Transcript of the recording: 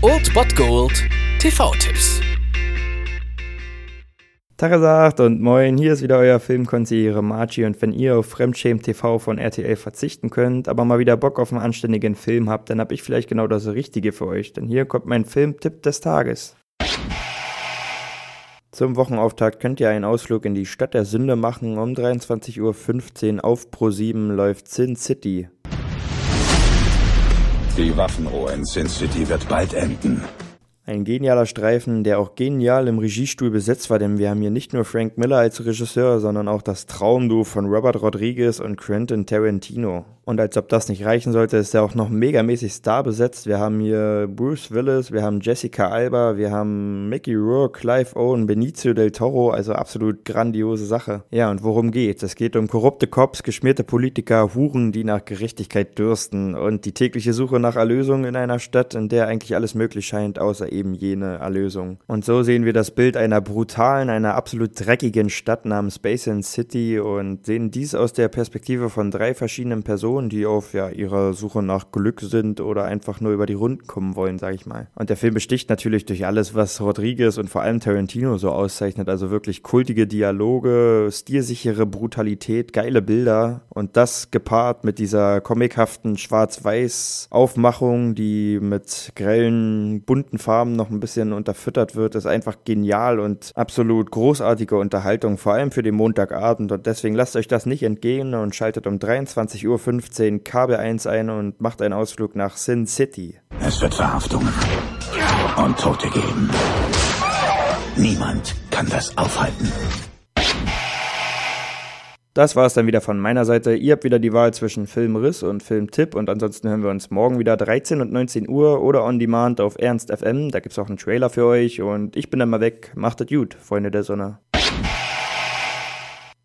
Old Bot Gold TV-Tipps. Tagesagt und moin, hier ist wieder euer Filmkonsigliere Margie und wenn ihr auf Fremdschämen TV von RTL verzichten könnt, aber mal wieder Bock auf einen anständigen Film habt, dann hab ich vielleicht genau das Richtige für euch, denn hier kommt mein Filmtipp des Tages. Zum Wochenauftakt könnt ihr einen Ausflug in die Stadt der Sünde machen. Um 23.15 Uhr auf Pro7 läuft Sin City. Die Waffenruhe in Sin City wird bald enden. Ein genialer Streifen, der auch genial im Regiestuhl besetzt war, denn wir haben hier nicht nur Frank Miller als Regisseur, sondern auch das Traumduo von Robert Rodriguez und Quentin Tarantino. Und als ob das nicht reichen sollte, ist er auch noch megamäßig star besetzt. Wir haben hier Bruce Willis, wir haben Jessica Alba, wir haben Mickey Rourke, Clive Owen, Benicio del Toro, also absolut grandiose Sache. Ja, und worum geht's? Es geht um korrupte Cops, geschmierte Politiker, Huren, die nach Gerechtigkeit dürsten und die tägliche Suche nach Erlösung in einer Stadt, in der eigentlich alles möglich scheint, außer eben jene Erlösung. Und so sehen wir das Bild einer brutalen, einer absolut dreckigen Stadt namens Basin City und sehen dies aus der Perspektive von drei verschiedenen Personen, die auf ja, ihrer Suche nach Glück sind oder einfach nur über die Runden kommen wollen, sag ich mal. Und der Film besticht natürlich durch alles, was Rodriguez und vor allem Tarantino so auszeichnet, also wirklich kultige Dialoge, stilsichere Brutalität, geile Bilder und das gepaart mit dieser comichaften schwarz-weiß Aufmachung, die mit grellen, bunten Farben noch ein bisschen unterfüttert wird, ist einfach genial und absolut großartige Unterhaltung, vor allem für den Montagabend. Und deswegen lasst euch das nicht entgehen und schaltet um 23.15 Uhr KB1 ein und macht einen Ausflug nach Sin City. Es wird Verhaftungen und Tote geben. Niemand kann das aufhalten. Das war es dann wieder von meiner Seite. Ihr habt wieder die Wahl zwischen Filmriss und Filmtipp und ansonsten hören wir uns morgen wieder 13 und 19 Uhr oder on demand auf Ernst FM. Da gibt es auch einen Trailer für euch und ich bin dann mal weg. Macht es gut, Freunde der Sonne.